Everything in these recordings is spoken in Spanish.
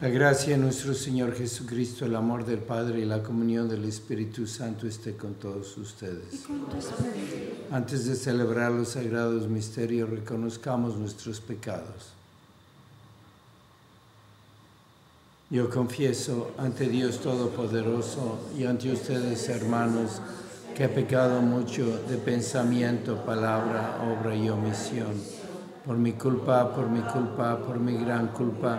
La gracia de nuestro Señor Jesucristo, el amor del Padre y la comunión del Espíritu Santo esté con todos ustedes. Antes de celebrar los sagrados misterios, reconozcamos nuestros pecados. Yo confieso ante Dios Todopoderoso y ante ustedes, hermanos, que he pecado mucho de pensamiento, palabra, obra y omisión por mi culpa, por mi culpa, por mi gran culpa.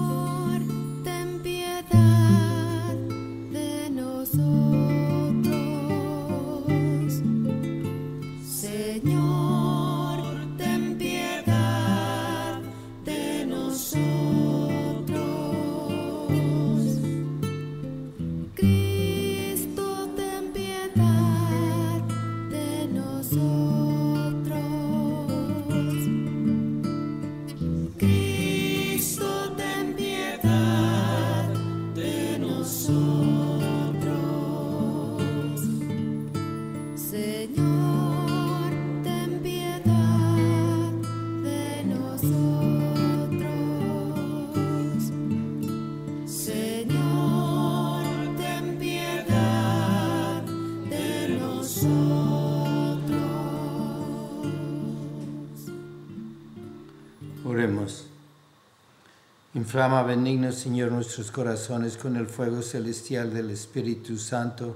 Inflama benigno, Señor, nuestros corazones con el fuego celestial del Espíritu Santo,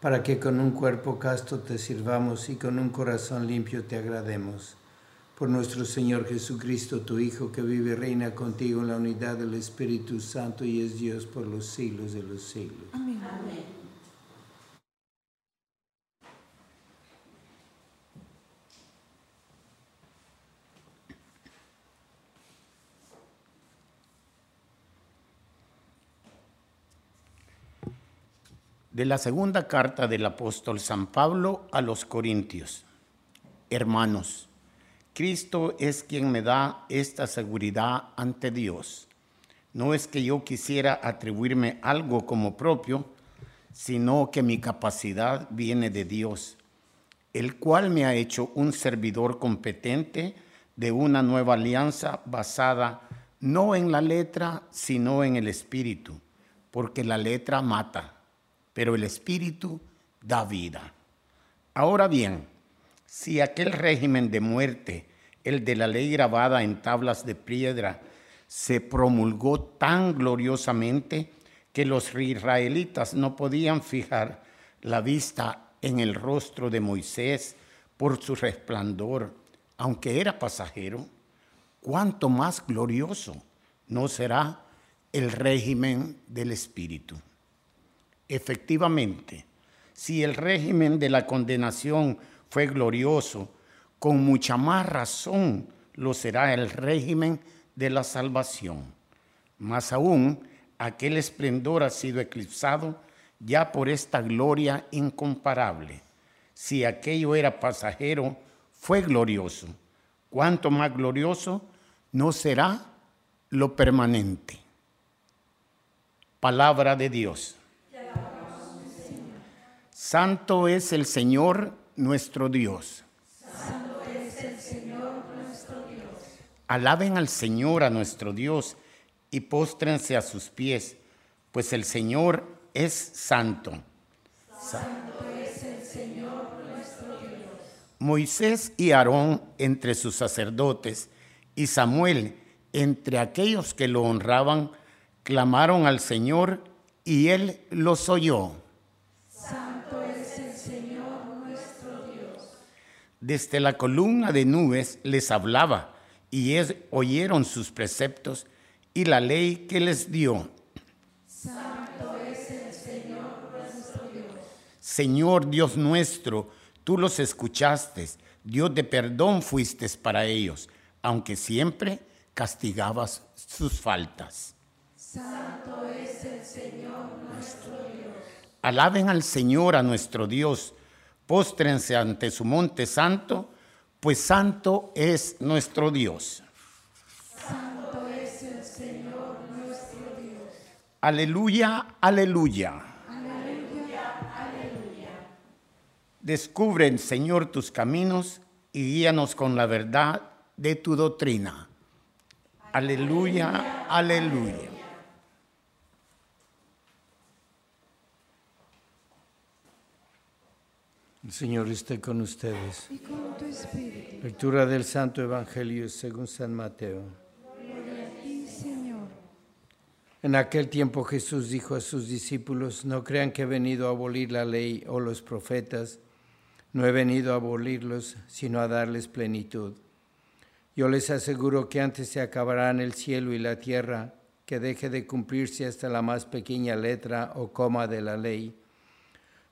para que con un cuerpo casto te sirvamos y con un corazón limpio te agrademos. Por nuestro Señor Jesucristo, tu Hijo, que vive y reina contigo en la unidad del Espíritu Santo y es Dios por los siglos de los siglos. Amén. De la segunda carta del apóstol San Pablo a los Corintios. Hermanos, Cristo es quien me da esta seguridad ante Dios. No es que yo quisiera atribuirme algo como propio, sino que mi capacidad viene de Dios, el cual me ha hecho un servidor competente de una nueva alianza basada no en la letra, sino en el espíritu, porque la letra mata pero el Espíritu da vida. Ahora bien, si aquel régimen de muerte, el de la ley grabada en tablas de piedra, se promulgó tan gloriosamente que los israelitas no podían fijar la vista en el rostro de Moisés por su resplandor, aunque era pasajero, cuánto más glorioso no será el régimen del Espíritu. Efectivamente, si el régimen de la condenación fue glorioso, con mucha más razón lo será el régimen de la salvación. Más aún, aquel esplendor ha sido eclipsado ya por esta gloria incomparable. si aquello era pasajero, fue glorioso. Cuanto más glorioso no será lo permanente. Palabra de Dios. Santo es el Señor nuestro Dios. Santo es el Señor nuestro Dios. Alaben al Señor a nuestro Dios y póstrense a sus pies, pues el Señor es santo. Santo es el Señor nuestro Dios. Moisés y Aarón entre sus sacerdotes y Samuel entre aquellos que lo honraban, clamaron al Señor y él los oyó. Santo es el Señor nuestro Dios. Desde la columna de nubes les hablaba y es- oyeron sus preceptos y la ley que les dio. Santo es el Señor nuestro Dios. Señor Dios nuestro, tú los escuchaste, Dios de perdón fuiste para ellos, aunque siempre castigabas sus faltas. Santo es el Señor nuestro Dios. Alaben al Señor, a nuestro Dios, póstrense ante su monte santo, pues santo es nuestro Dios. Santo es el Señor nuestro Dios. Aleluya, aleluya. Aleluya, aleluya. Descubren, Señor, tus caminos y guíanos con la verdad de tu doctrina. Aleluya, aleluya. El Señor esté con ustedes. Y con tu espíritu. Lectura del Santo Evangelio según San Mateo. Gloria a ti, Señor. En aquel tiempo Jesús dijo a sus discípulos, no crean que he venido a abolir la ley o los profetas, no he venido a abolirlos, sino a darles plenitud. Yo les aseguro que antes se acabarán el cielo y la tierra, que deje de cumplirse hasta la más pequeña letra o coma de la ley.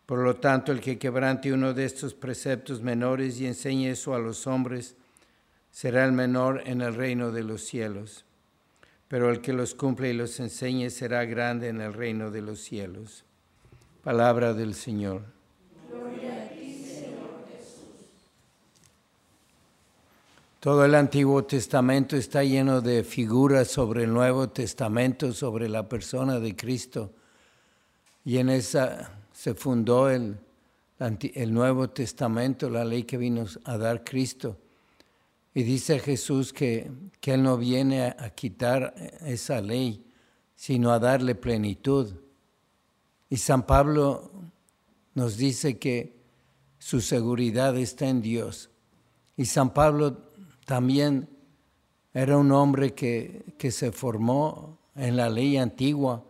Por lo tanto, el que quebrante uno de estos preceptos menores y enseñe eso a los hombres, será el menor en el reino de los cielos pero el que los cumple y los enseñe será grande en el reino de los cielos. Palabra del Señor. Todo el Antiguo Testamento está lleno de figuras sobre el Nuevo Testamento, sobre la persona de Cristo. Y en esa se fundó el, el Nuevo Testamento, la ley que vino a dar Cristo. Y dice Jesús que, que Él no viene a, a quitar esa ley, sino a darle plenitud. Y San Pablo nos dice que su seguridad está en Dios. Y San Pablo también era un hombre que, que se formó en la ley antigua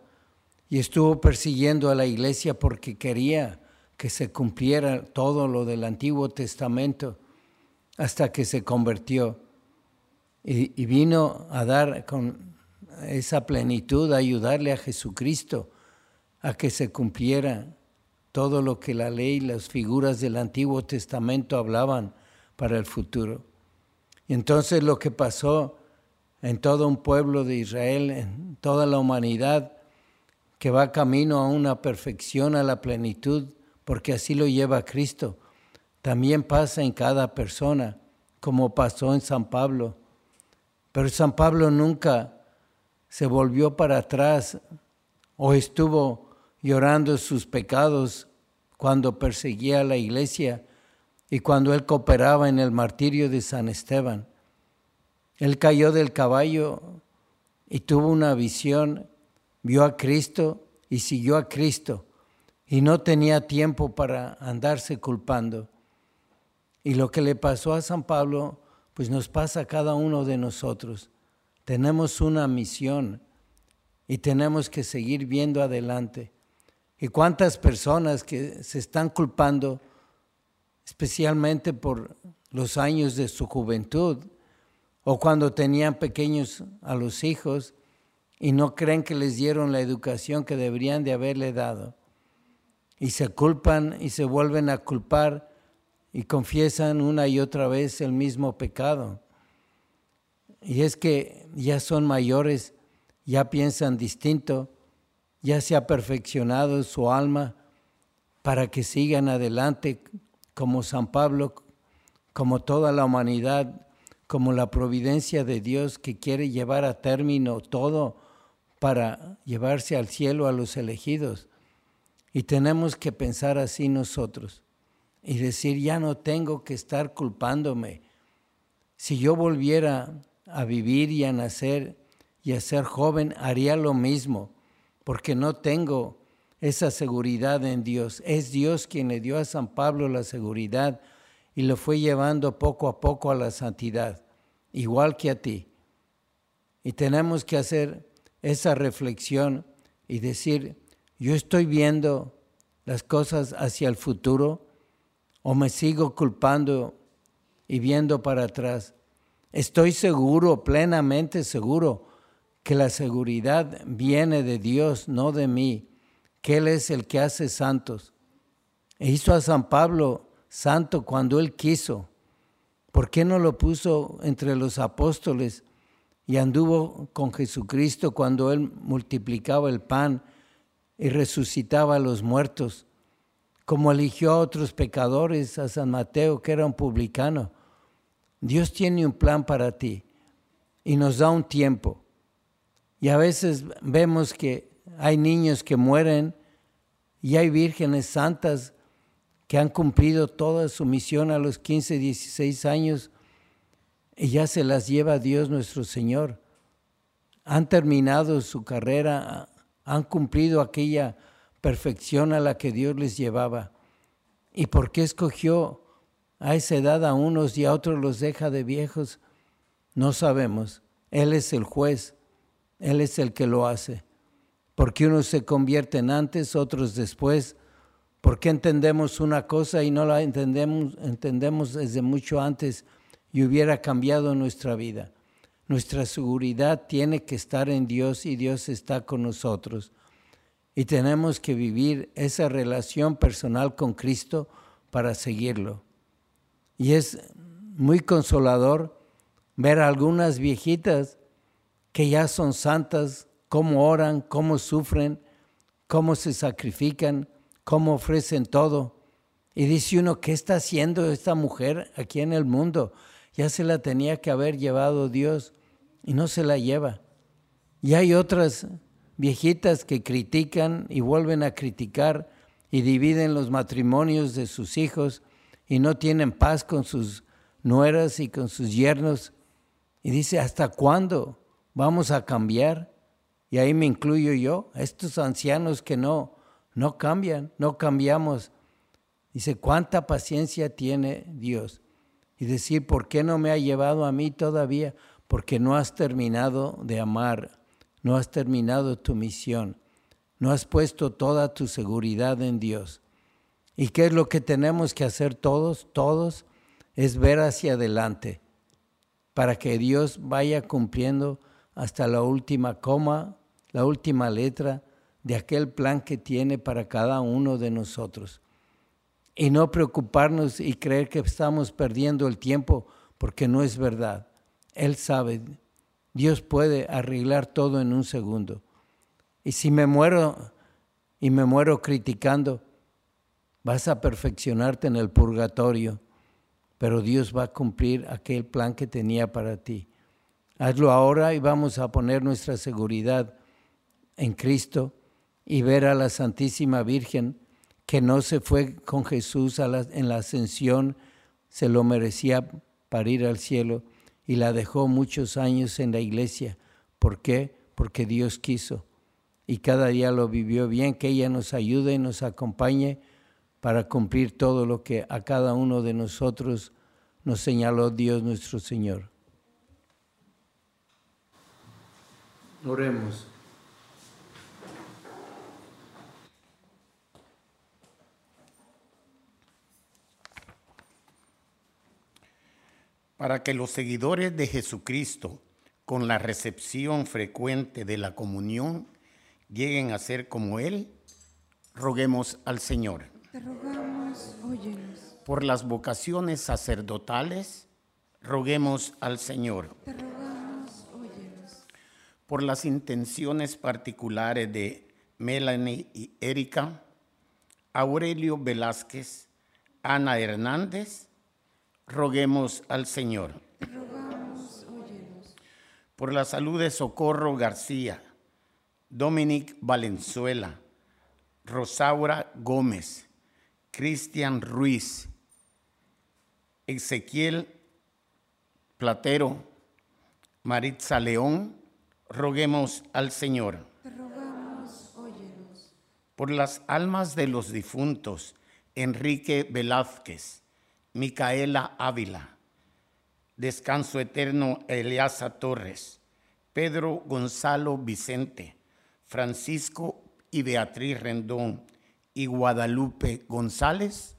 y estuvo persiguiendo a la iglesia porque quería que se cumpliera todo lo del Antiguo Testamento hasta que se convirtió y, y vino a dar con esa plenitud, a ayudarle a Jesucristo a que se cumpliera todo lo que la ley, las figuras del Antiguo Testamento hablaban para el futuro. Y entonces lo que pasó en todo un pueblo de Israel, en toda la humanidad, que va camino a una perfección, a la plenitud, porque así lo lleva Cristo, también pasa en cada persona, como pasó en San Pablo. Pero San Pablo nunca se volvió para atrás o estuvo llorando sus pecados cuando perseguía a la iglesia y cuando él cooperaba en el martirio de San Esteban. Él cayó del caballo y tuvo una visión, vio a Cristo y siguió a Cristo y no tenía tiempo para andarse culpando. Y lo que le pasó a San Pablo, pues nos pasa a cada uno de nosotros. Tenemos una misión y tenemos que seguir viendo adelante. ¿Y cuántas personas que se están culpando, especialmente por los años de su juventud o cuando tenían pequeños a los hijos y no creen que les dieron la educación que deberían de haberle dado? Y se culpan y se vuelven a culpar y confiesan una y otra vez el mismo pecado. Y es que ya son mayores, ya piensan distinto, ya se ha perfeccionado su alma para que sigan adelante como San Pablo, como toda la humanidad, como la providencia de Dios que quiere llevar a término todo para llevarse al cielo a los elegidos. Y tenemos que pensar así nosotros y decir, ya no tengo que estar culpándome. Si yo volviera a vivir y a nacer y a ser joven, haría lo mismo, porque no tengo esa seguridad en Dios. Es Dios quien le dio a San Pablo la seguridad y lo fue llevando poco a poco a la santidad, igual que a ti. Y tenemos que hacer esa reflexión y decir, yo estoy viendo las cosas hacia el futuro o me sigo culpando y viendo para atrás. Estoy seguro, plenamente seguro, que la seguridad viene de Dios, no de mí, que Él es el que hace santos. E hizo a San Pablo santo cuando Él quiso. ¿Por qué no lo puso entre los apóstoles y anduvo con Jesucristo cuando Él multiplicaba el pan y resucitaba a los muertos? Como eligió a otros pecadores, a San Mateo, que era un publicano. Dios tiene un plan para ti y nos da un tiempo. Y a veces vemos que hay niños que mueren y hay vírgenes santas que han cumplido toda su misión a los 15, 16 años y ya se las lleva Dios nuestro Señor. Han terminado su carrera, han cumplido aquella perfección a la que Dios les llevaba. ¿Y por qué escogió a esa edad a unos y a otros los deja de viejos? No sabemos. Él es el juez, Él es el que lo hace. Porque unos se convierten antes, otros después ¿Por qué entendemos una cosa y no la entendemos, entendemos desde mucho antes y hubiera cambiado nuestra vida? Nuestra seguridad tiene que estar en Dios y Dios está con nosotros. Y tenemos que vivir esa relación personal con Cristo para seguirlo. Y es muy consolador ver a algunas viejitas que ya son santas, cómo oran, cómo sufren, cómo se sacrifican, cómo ofrecen todo. Y dice uno, ¿qué está haciendo esta mujer aquí en el mundo? Ya se la tenía que haber llevado Dios y no se la lleva. Y hay otras viejitas que critican y vuelven a criticar y dividen los matrimonios de sus hijos y no tienen paz con sus nueras y con sus yernos. Y dice, ¿hasta cuándo vamos a cambiar? Y ahí me incluyo yo, estos ancianos que no, no cambian, no cambiamos. Dice, ¿cuánta paciencia tiene Dios? Y decir, ¿por qué no me ha llevado a mí todavía? Porque no has terminado de amar, no has terminado tu misión, no has puesto toda tu seguridad en Dios. ¿Y qué es lo que tenemos que hacer todos? Todos es ver hacia adelante para que Dios vaya cumpliendo hasta la última coma, la última letra de aquel plan que tiene para cada uno de nosotros. Y no preocuparnos y creer que estamos perdiendo el tiempo porque no es verdad. Él sabe, Dios puede arreglar todo en un segundo. Y si me muero y me muero criticando, vas a perfeccionarte en el purgatorio, pero Dios va a cumplir aquel plan que tenía para ti. Hazlo ahora y vamos a poner nuestra seguridad en Cristo y ver a la Santísima Virgen que no se fue con Jesús en la ascensión, se lo merecía para ir al cielo y la dejó muchos años en la iglesia. ¿Por qué? Porque Dios quiso. Y cada día lo vivió bien, que ella nos ayude y nos acompañe para cumplir todo lo que a cada uno de nosotros nos señaló Dios nuestro Señor. Oremos. Para que los seguidores de Jesucristo, con la recepción frecuente de la comunión, lleguen a ser como Él, roguemos al Señor. Te rogamos, óyenos. Por las vocaciones sacerdotales, roguemos al Señor. Te rogamos, óyenos. Por las intenciones particulares de Melanie y Erika, Aurelio Velázquez, Ana Hernández, roguemos al Señor. Rogamos. Por la salud de Socorro García, Dominic Valenzuela, Rosaura Gómez, Cristian Ruiz, Ezequiel Platero, Maritza León, roguemos al Señor. Por las almas de los difuntos, Enrique Velázquez, Micaela Ávila, Descanso Eterno Eliasa Torres, Pedro Gonzalo Vicente, Francisco y Beatriz Rendón y Guadalupe González,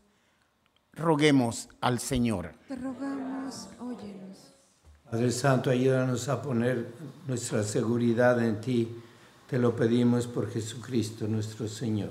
roguemos al Señor. Te rogamos, óyenos. Padre Santo, ayúdanos a poner nuestra seguridad en ti. Te lo pedimos por Jesucristo nuestro Señor.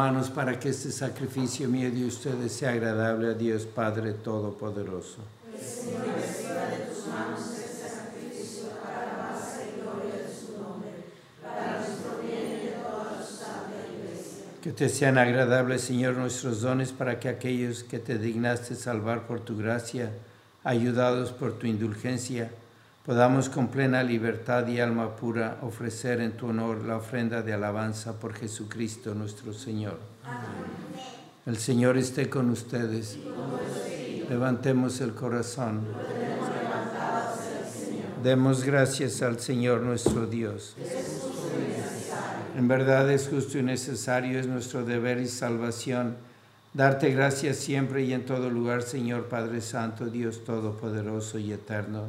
Hermanos para que este sacrificio mío de ustedes sea agradable a Dios Padre Todopoderoso. Que te sean agradables, Señor, nuestros dones para que aquellos que te dignaste salvar por tu gracia, ayudados por tu indulgencia, podamos con plena libertad y alma pura ofrecer en tu honor la ofrenda de alabanza por Jesucristo nuestro Señor. El Señor esté con ustedes. Levantemos el corazón. Demos gracias al Señor nuestro Dios. En verdad es justo y necesario, es nuestro deber y salvación, darte gracias siempre y en todo lugar, Señor Padre Santo, Dios Todopoderoso y Eterno,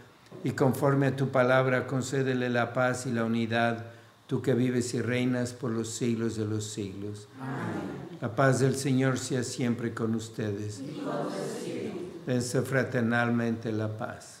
y conforme a tu palabra concédele la paz y la unidad, tú que vives y reinas por los siglos de los siglos. Amén. La paz del Señor sea siempre con ustedes. Dense fraternalmente la paz.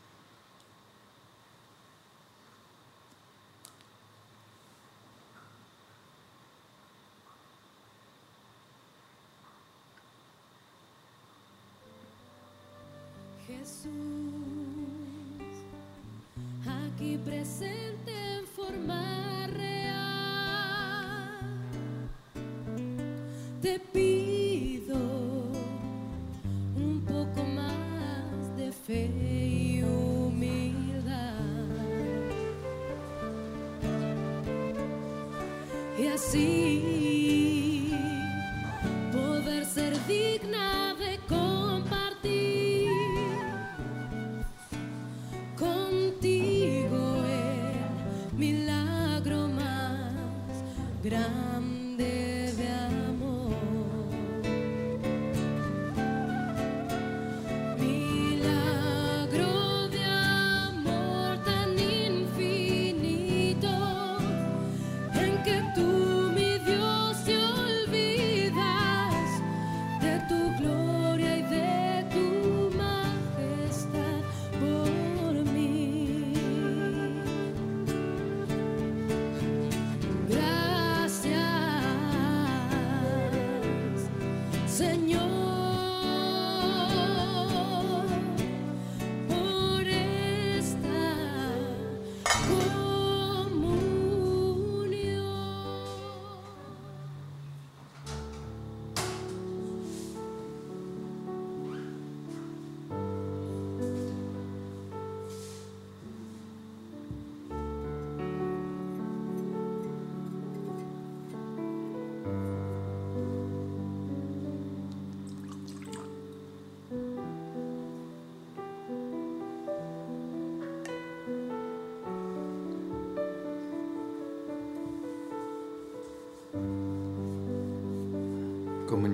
Te pido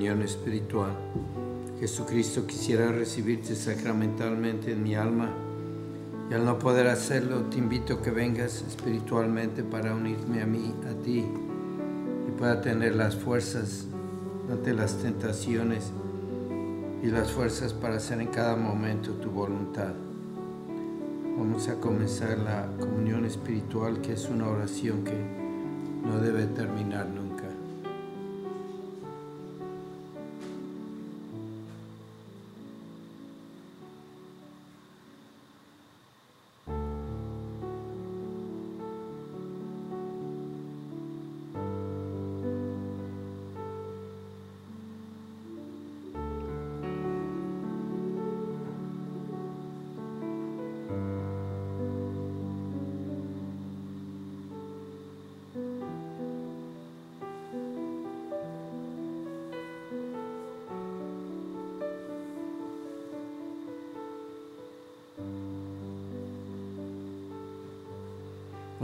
Comunión espiritual. Jesucristo quisiera recibirte sacramentalmente en mi alma y al no poder hacerlo te invito a que vengas espiritualmente para unirme a mí, a ti y pueda tener las fuerzas ante las tentaciones y las fuerzas para hacer en cada momento tu voluntad. Vamos a comenzar la comunión espiritual que es una oración que no debe terminar nunca.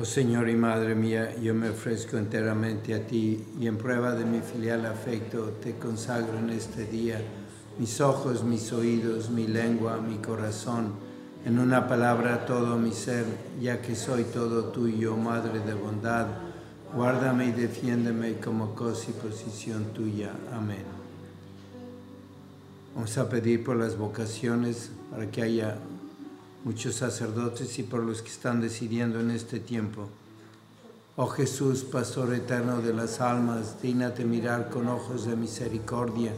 Oh Señor y Madre mía, yo me ofrezco enteramente a ti y en prueba de mi filial afecto te consagro en este día mis ojos, mis oídos, mi lengua, mi corazón, en una palabra todo mi ser, ya que soy todo tuyo, Madre de bondad. Guárdame y defiéndeme como cosa y posición tuya. Amén. Vamos a pedir por las vocaciones para que haya muchos sacerdotes y por los que están decidiendo en este tiempo. Oh Jesús, Pastor eterno de las almas, dígnate mirar con ojos de misericordia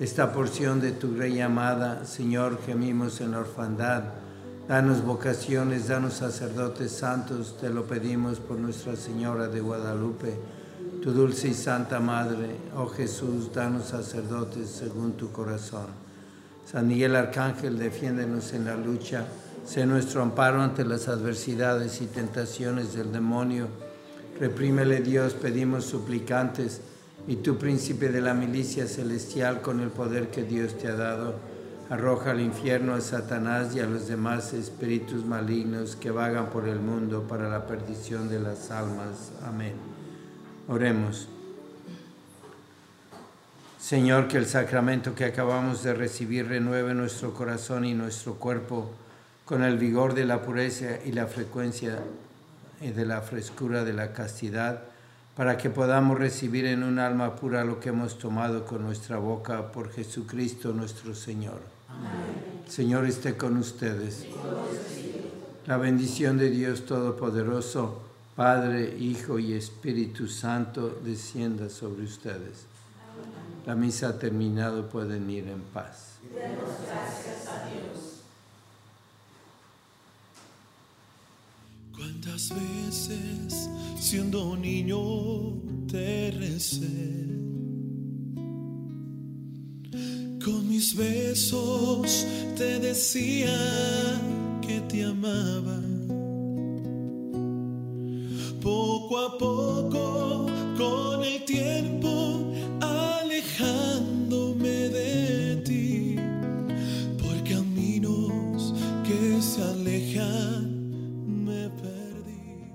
esta porción de tu Rey amada. Señor, gemimos en la orfandad. Danos vocaciones, danos sacerdotes santos, te lo pedimos por Nuestra Señora de Guadalupe, tu dulce y santa Madre. Oh Jesús, danos sacerdotes según tu corazón. San Miguel Arcángel, defiéndenos en la lucha Sé nuestro amparo ante las adversidades y tentaciones del demonio. Reprímele Dios, pedimos suplicantes, y tú, príncipe de la milicia celestial, con el poder que Dios te ha dado, arroja al infierno a Satanás y a los demás espíritus malignos que vagan por el mundo para la perdición de las almas. Amén. Oremos. Señor, que el sacramento que acabamos de recibir renueve nuestro corazón y nuestro cuerpo con el vigor de la pureza y la frecuencia y de la frescura de la castidad, para que podamos recibir en un alma pura lo que hemos tomado con nuestra boca por Jesucristo nuestro Señor. Amén. Señor esté con ustedes. La bendición de Dios Todopoderoso, Padre, Hijo y Espíritu Santo, descienda sobre ustedes. La misa ha terminado, pueden ir en paz. Demos gracias a Dios. ¿Cuántas veces siendo niño te recé? Con mis besos te decía que te amaba. Poco a poco, con el tiempo,